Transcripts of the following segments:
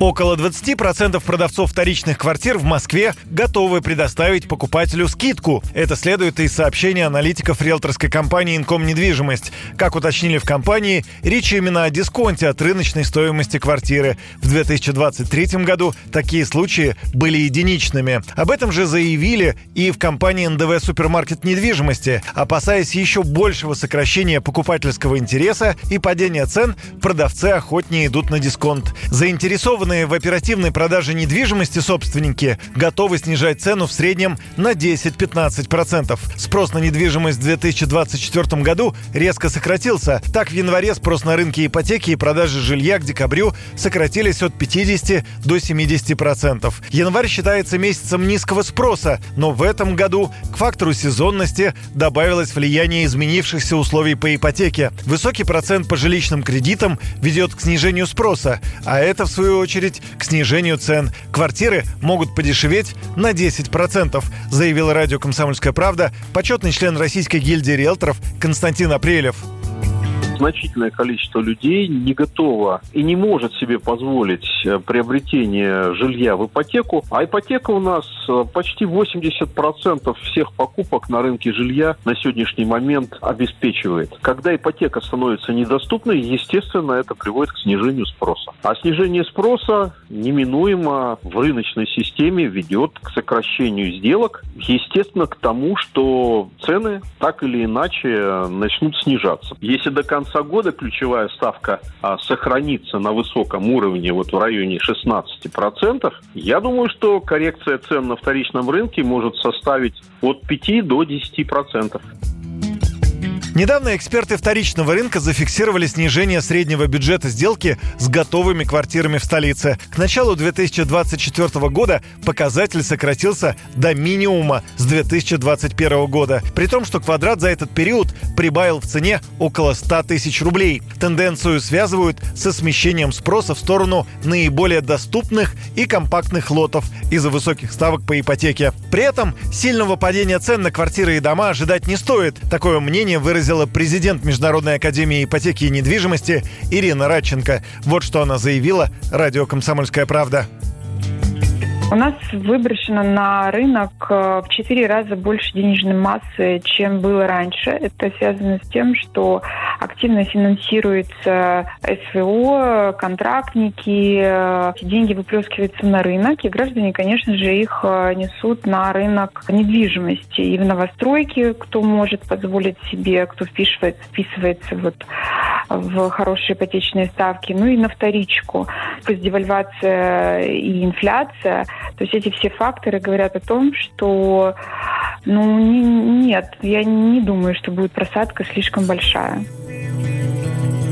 Около 20% продавцов вторичных квартир в Москве готовы предоставить покупателю скидку. Это следует из сообщения аналитиков риэлторской компании «Инком недвижимость». Как уточнили в компании, речь именно о дисконте от рыночной стоимости квартиры. В 2023 году такие случаи были единичными. Об этом же заявили и в компании НДВ «Супермаркет недвижимости». Опасаясь еще большего сокращения покупательского интереса и падения цен, продавцы охотнее идут на дисконт. Заинтересованные Заинтересованные в оперативной продаже недвижимости собственники готовы снижать цену в среднем на 10-15%. Спрос на недвижимость в 2024 году резко сократился. Так, в январе спрос на рынке ипотеки и продажи жилья к декабрю сократились от 50 до 70%. Январь считается месяцем низкого спроса, но в этом году к фактору сезонности добавилось влияние изменившихся условий по ипотеке. Высокий процент по жилищным кредитам ведет к снижению спроса, а это, в свою очередь, очередь к снижению цен. Квартиры могут подешеветь на 10%, заявил радио «Комсомольская правда» почетный член Российской гильдии риэлторов Константин Апрелев значительное количество людей не готово и не может себе позволить э, приобретение жилья в ипотеку. А ипотека у нас э, почти 80% всех покупок на рынке жилья на сегодняшний момент обеспечивает. Когда ипотека становится недоступной, естественно, это приводит к снижению спроса. А снижение спроса неминуемо в рыночной системе ведет к сокращению сделок, естественно, к тому, что цены так или иначе начнут снижаться. Если до конца конца года ключевая ставка а, сохранится на высоком уровне, вот в районе 16%, я думаю, что коррекция цен на вторичном рынке может составить от 5 до 10%. Недавно эксперты вторичного рынка зафиксировали снижение среднего бюджета сделки с готовыми квартирами в столице. К началу 2024 года показатель сократился до минимума с 2021 года. При том, что квадрат за этот период прибавил в цене около 100 тысяч рублей. Тенденцию связывают со смещением спроса в сторону наиболее доступных и компактных лотов из-за высоких ставок по ипотеке. При этом сильного падения цен на квартиры и дома ожидать не стоит. Такое мнение выразили выразила президент Международной академии ипотеки и недвижимости Ирина Радченко. Вот что она заявила радио «Комсомольская правда». У нас выброшено на рынок э, в четыре раза больше денежной массы, чем было раньше. Это связано с тем, что активно финансируется СВО, контрактники, эти деньги выплескиваются на рынок, и граждане, конечно же, их э, несут на рынок недвижимости. И в новостройки, кто может позволить себе, кто вписывается, вписывается вот в хорошие ипотечные ставки, ну и на вторичку. Плюс девальвация и инфляция. То есть эти все факторы говорят о том, что ну не, нет, я не думаю, что будет просадка слишком большая.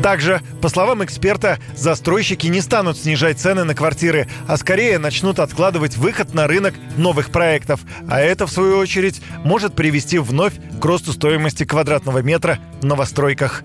Также, по словам эксперта, застройщики не станут снижать цены на квартиры, а скорее начнут откладывать выход на рынок новых проектов. А это, в свою очередь, может привести вновь к росту стоимости квадратного метра в новостройках.